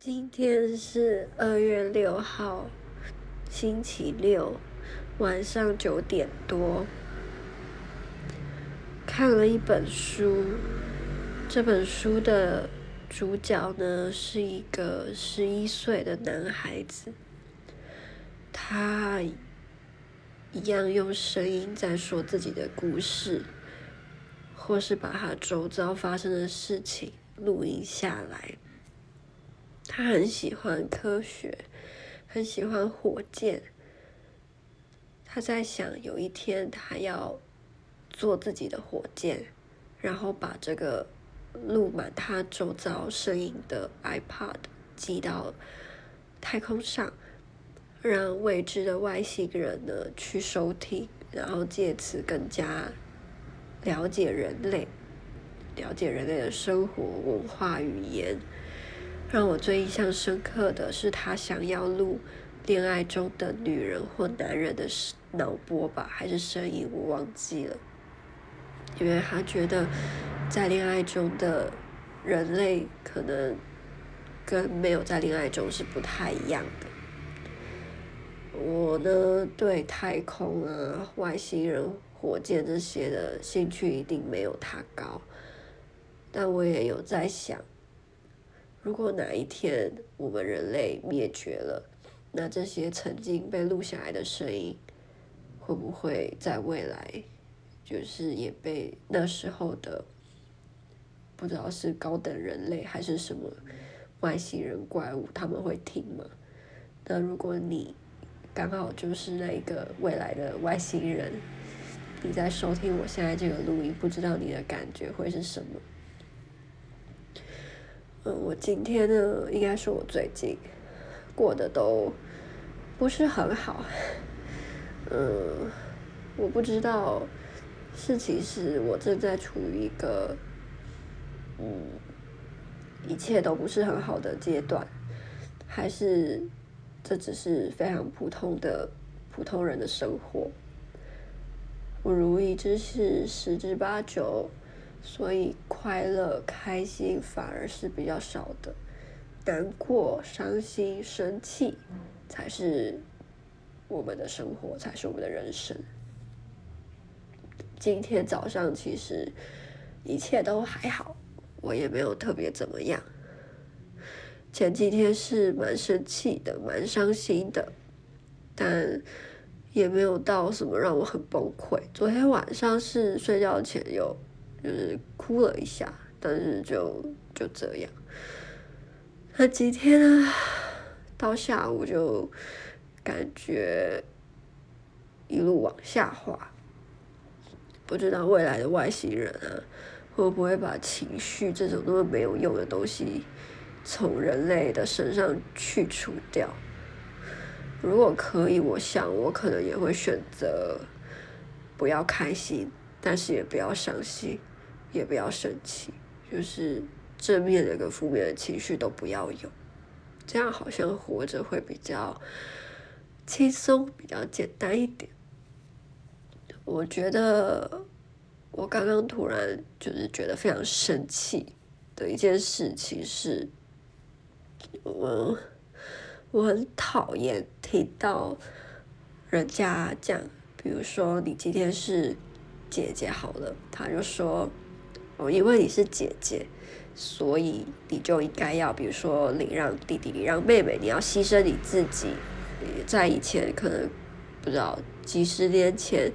今天是二月六号，星期六晚上九点多，看了一本书。这本书的主角呢，是一个十一岁的男孩子，他一样用声音在说自己的故事，或是把他周遭发生的事情录音下来。他很喜欢科学，很喜欢火箭。他在想，有一天他要做自己的火箭，然后把这个录满他周遭声音的 iPod 寄到太空上，让未知的外星人呢去收听，然后借此更加了解人类，了解人类的生活、文化、语言。让我最印象深刻的是，他想要录恋爱中的女人或男人的脑波吧，还是声音，我忘记了。因为他觉得，在恋爱中的人类可能跟没有在恋爱中是不太一样的。我呢，对太空啊、外星人、火箭这些的兴趣一定没有他高，但我也有在想。如果哪一天我们人类灭绝了，那这些曾经被录下来的声音，会不会在未来，就是也被那时候的不知道是高等人类还是什么外星人怪物，他们会听吗？那如果你刚好就是那个未来的外星人，你在收听我现在这个录音，不知道你的感觉会是什么？嗯，我今天呢，应该是我最近过得都不是很好。嗯，我不知道是其实我正在处于一个嗯一切都不是很好的阶段，还是这只是非常普通的普通人的生活。不如意之事十之八九。所以快乐、开心反而是比较少的，难过、伤心、生气才是我们的生活，才是我们的人生。今天早上其实一切都还好，我也没有特别怎么样。前几天是蛮生气的，蛮伤心的，但也没有到什么让我很崩溃。昨天晚上是睡觉前有。就是哭了一下，但是就就这样。那几天呢，到下午就感觉一路往下滑。不知道未来的外星人啊，会不会把情绪这种那么没有用的东西从人类的身上去除掉？如果可以，我想我可能也会选择不要开心，但是也不要伤心。也不要生气，就是正面的跟负面的情绪都不要有，这样好像活着会比较轻松，比较简单一点。我觉得我刚刚突然就是觉得非常生气的一件事情是，我我很讨厌听到人家讲，比如说你今天是姐姐好了，他就说。哦，因为你是姐姐，所以你就应该要，比如说礼让弟弟、礼让妹妹，你要牺牲你自己。在以前，可能不知道几十年前，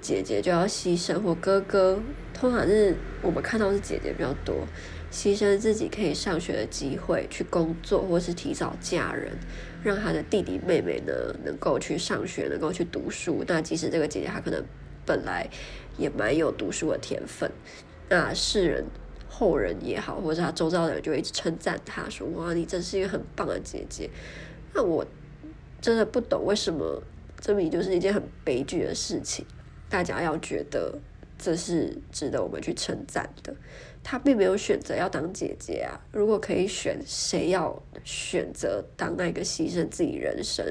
姐姐就要牺牲，或哥哥，通常是我们看到是姐姐比较多，牺牲自己可以上学的机会去工作，或是提早嫁人，让他的弟弟妹妹呢能够去上学，能够去读书。那即使这个姐姐她可能本来也蛮有读书的天分。那世人、后人也好，或者他周遭的人就会一直称赞他说：“哇，你真是一个很棒的姐姐。”那我真的不懂为什么这明明就是一件很悲剧的事情，大家要觉得这是值得我们去称赞的。他并没有选择要当姐姐啊！如果可以选，谁要选择当那个牺牲自己人生？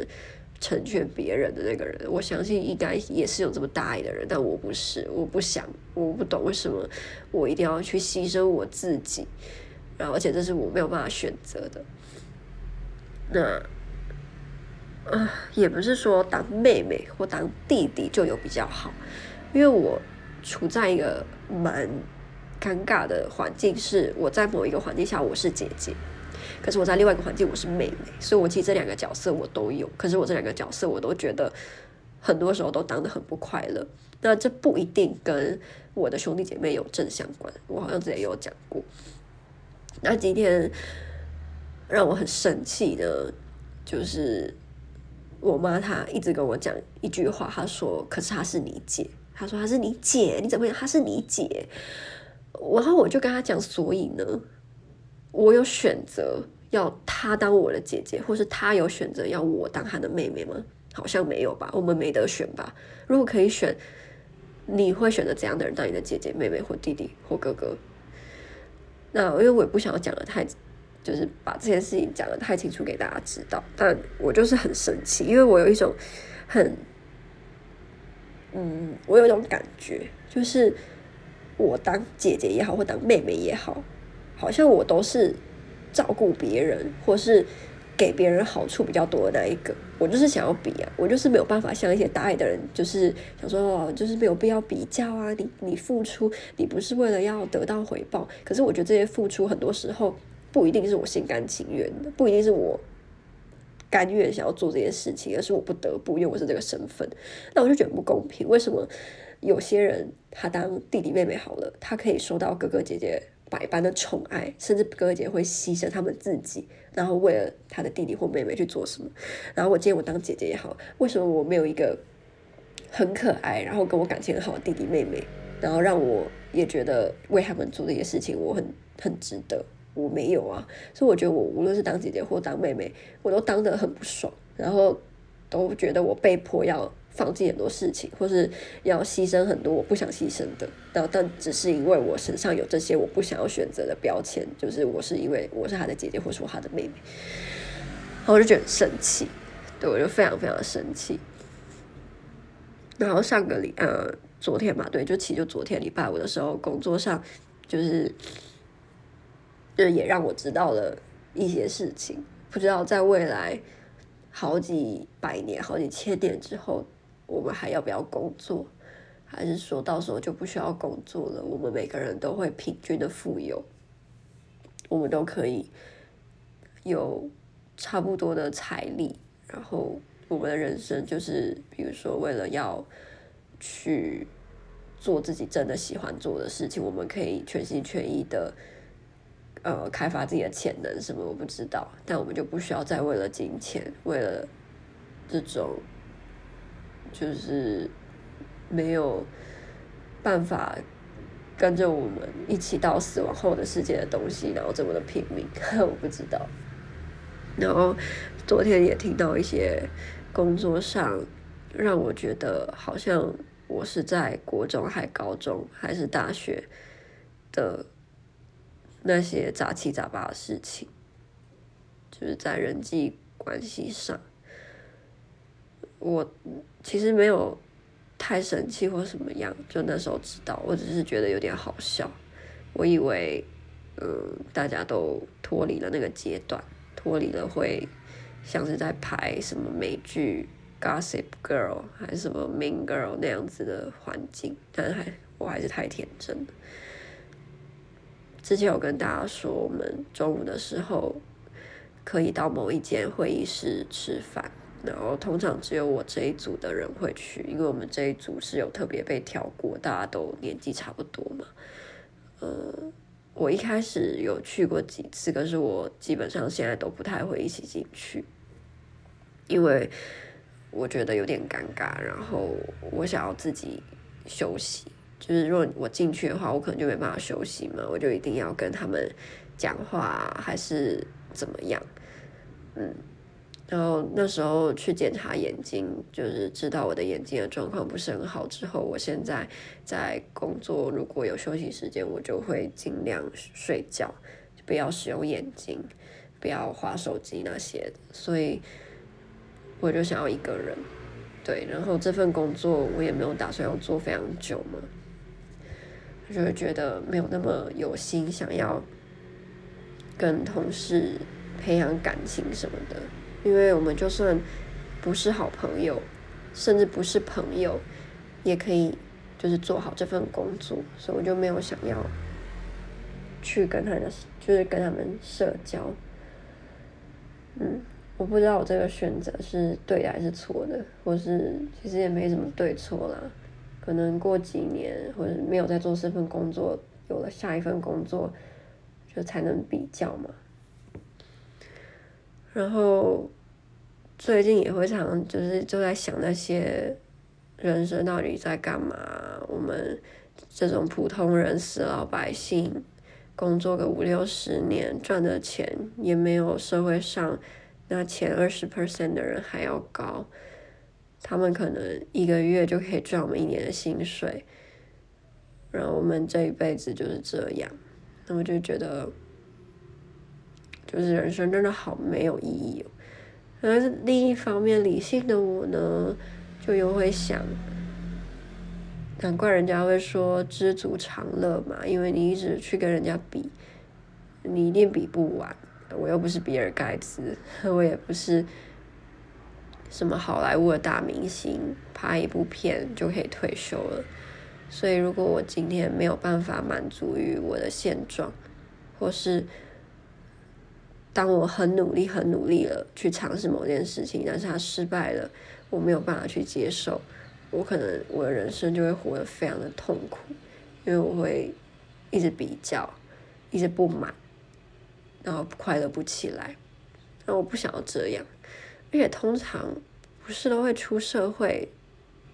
成全别人的那个人，我相信应该也是有这么大爱的人，但我不是，我不想，我不懂为什么我一定要去牺牲我自己，然后而且这是我没有办法选择的。那，呃，也不是说当妹妹或当弟弟就有比较好，因为我处在一个蛮尴尬的环境，是我在某一个环境下我是姐姐，可是我在另外一个环境我是妹妹，所以我其实这两个角色我都有，可是我这两个角色我都觉得很多时候都当得很不快乐。那这不一定跟我的兄弟姐妹有正相关，我好像之前有讲过。那今天让我很生气的，就是我妈她一直跟我讲一句话，她说：“可是她是你姐。”她说：“她是你姐，你怎么样？她是你姐。”然后我就跟她讲：“所以呢，我有选择要她当我的姐姐，或是她有选择要我当她的妹妹吗？好像没有吧，我们没得选吧。如果可以选，你会选择怎样的人当你的姐姐、妹妹或弟弟或哥哥？”那因为我也不想要讲的太，就是把这件事情讲的太清楚给大家知道，但我就是很生气，因为我有一种很，嗯，我有一种感觉，就是我当姐姐也好，或当妹妹也好，好像我都是照顾别人，或是。给别人好处比较多的那一个，我就是想要比啊，我就是没有办法像一些大爱的人，就是想说哦，就是没有必要比较啊。你你付出，你不是为了要得到回报，可是我觉得这些付出很多时候不一定是我心甘情愿的，不一定是我甘愿想要做这件事情，而是我不得不，因为我是这个身份。那我就觉得不公平，为什么有些人他当弟弟妹妹好了，他可以收到哥哥姐姐百般的宠爱，甚至哥哥姐会牺牲他们自己。然后为了他的弟弟或妹妹去做什么，然后我今天我当姐姐也好，为什么我没有一个很可爱，然后跟我感情很好的弟弟妹妹，然后让我也觉得为他们做这些事情我很很值得，我没有啊，所以我觉得我无论是当姐姐或当妹妹，我都当得很不爽，然后都觉得我被迫要。放弃很多事情，或是要牺牲很多我不想牺牲的，但但只是因为我身上有这些我不想要选择的标签，就是我是因为我是他的姐姐，或是我他的妹妹，然后我就觉得很生气，对，我就非常非常的生气。然后上个礼呃昨天嘛，对，就其实就昨天礼拜五的时候，工作上就是就是也让我知道了一些事情，不知道在未来好几百年、好几千年之后。我们还要不要工作？还是说到时候就不需要工作了？我们每个人都会平均的富有，我们都可以有差不多的财力，然后我们的人生就是，比如说为了要去做自己真的喜欢做的事情，我们可以全心全意的呃开发自己的潜能，什么我不知道，但我们就不需要再为了金钱，为了这种。就是没有办法跟着我们一起到死亡后的世界的东西，然后这么的拼命，我不知道。然后昨天也听到一些工作上让我觉得好像我是在国中还高中还是大学的那些杂七杂八的事情，就是在人际关系上。我其实没有太生气或什么样，就那时候知道，我只是觉得有点好笑。我以为，嗯，大家都脱离了那个阶段，脱离了会像是在拍什么美剧《Gossip Girl》还是什么《Mean Girl》那样子的环境，但还我还是太天真。之前有跟大家说，我们中午的时候可以到某一间会议室吃饭。然后通常只有我这一组的人会去，因为我们这一组是有特别被挑过，大家都年纪差不多嘛。呃，我一开始有去过几次，可是我基本上现在都不太会一起进去，因为我觉得有点尴尬，然后我想要自己休息。就是如果我进去的话，我可能就没办法休息嘛，我就一定要跟他们讲话，还是怎么样？嗯。然后那时候去检查眼睛，就是知道我的眼睛的状况不是很好之后，我现在在工作，如果有休息时间，我就会尽量睡觉，不要使用眼睛，不要划手机那些。所以我就想要一个人，对。然后这份工作我也没有打算要做非常久嘛，就会觉得没有那么有心想要跟同事培养感情什么的。因为我们就算不是好朋友，甚至不是朋友，也可以就是做好这份工作，所以我就没有想要去跟他的，就是跟他们社交。嗯，我不知道我这个选择是对的还是错的，或是其实也没什么对错啦。可能过几年或者没有在做这份工作，有了下一份工作，就才能比较嘛。然后最近也会常就是就在想那些人生到底在干嘛？我们这种普通人、死老百姓，工作个五六十年，赚的钱也没有社会上那前二十 percent 的人还要高。他们可能一个月就可以赚我们一年的薪水，然后我们这一辈子就是这样，那我就觉得。就是人生真的好没有意义哦。而另一方面，理性的我呢，就又会想，难怪人家会说知足常乐嘛，因为你一直去跟人家比，你一定比不完。我又不是比尔盖茨，我也不是什么好莱坞的大明星，拍一部片就可以退休了。所以，如果我今天没有办法满足于我的现状，或是当我很努力、很努力了去尝试某件事情，但是它失败了，我没有办法去接受，我可能我的人生就会活得非常的痛苦，因为我会一直比较，一直不满，然后快乐不起来。那我不想要这样，而且通常不是都会出社会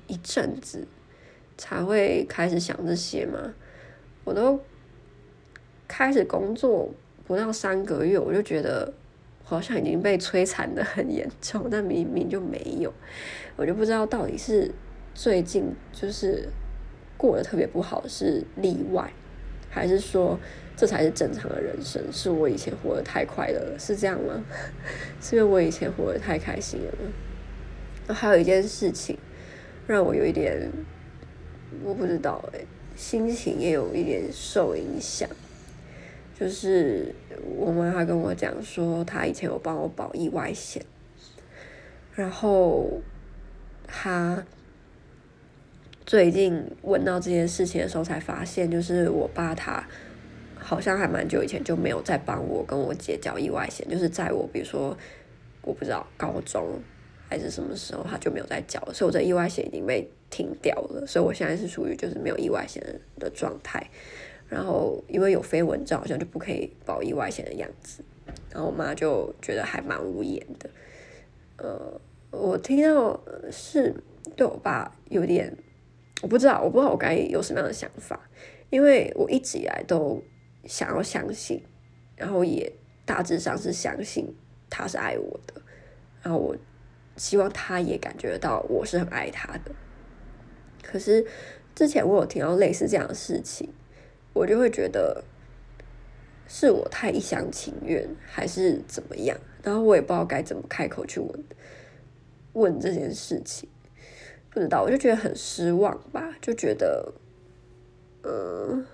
一阵子才会开始想这些吗？我都开始工作。不到三个月，我就觉得好像已经被摧残的很严重，但明明就没有，我就不知道到底是最近就是过得特别不好是例外，还是说这才是正常的人生？是我以前活得太快乐了，是这样吗？是因为我以前活得太开心了吗？还有一件事情让我有一点，我不知道哎，心情也有一点受影响。就是我妈她跟我讲说，她以前有帮我保意外险，然后她最近问到这件事情的时候，才发现，就是我爸他好像还蛮久以前就没有再帮我跟我姐交意外险，就是在我比如说我不知道高中还是什么时候，他就没有再交，所以我这意外险已经被停掉了，所以我现在是属于就是没有意外险的状态。然后因为有飞蚊症，好像就不可以保意外险的样子。然后我妈就觉得还蛮无言的。呃，我听到是对我爸有点，我不知道，我不知道我该有什么样的想法，因为我一直以来都想要相信，然后也大致上是相信他是爱我的，然后我希望他也感觉到我是很爱他的。可是之前我有听到类似这样的事情。我就会觉得是我太一厢情愿，还是怎么样？然后我也不知道该怎么开口去问问这件事情，不知道，我就觉得很失望吧，就觉得，嗯，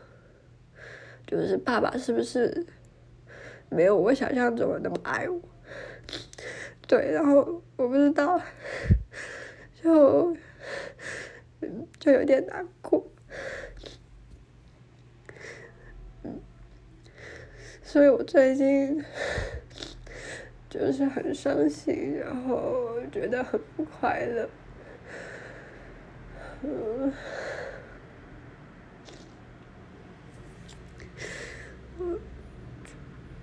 就是爸爸是不是没有我想象中的那么爱我？对，然后我不知道，就就有点难过。所以我最近 就是很伤心，然后觉得很不快乐。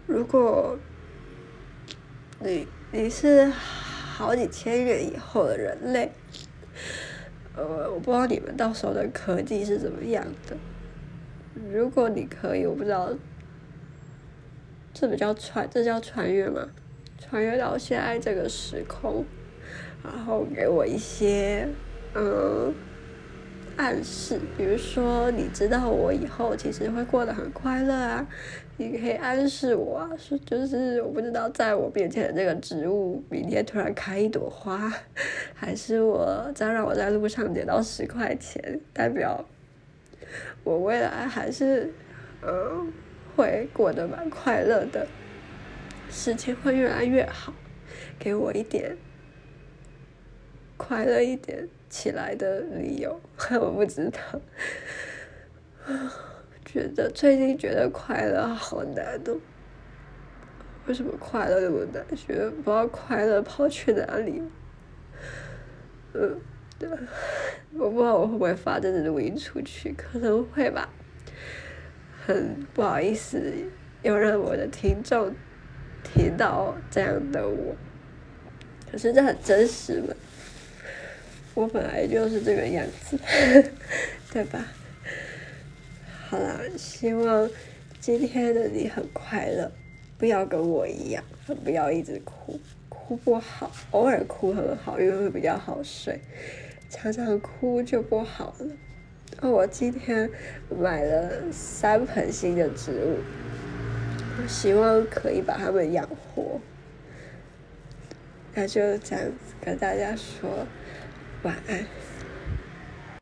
如果你你是好几千年以后的人类，呃，我不知道你们到时候的科技是怎么样的。如果你可以，我不知道。这不叫穿，这叫穿越吗？穿越到现在这个时空，然后给我一些嗯暗示，比如说你知道我以后其实会过得很快乐啊，你可以暗示我啊，说就是我不知道在我面前的这个植物明天突然开一朵花，还是我再让我在路上捡到十块钱，代表我未来还是嗯。会过得蛮快乐的，事情会越来越好。给我一点快乐一点起来的理由，我不知道。觉得最近觉得快乐好难哦。为什么快乐那么难？觉得不知道快乐跑去哪里。嗯，对，我不知道我会不会发这个录音出去，可能会吧。很不好意思，又让我的听众听到这样的我。可是这很真实嘛，我本来就是这个样子，对吧？好啦，希望今天的你很快乐。不要跟我一样，不要一直哭，哭不好，偶尔哭很好，因为会比较好睡。常常哭就不好了。哦，我今天买了三盆新的植物，我希望可以把它们养活。那就这样子跟大家说晚安。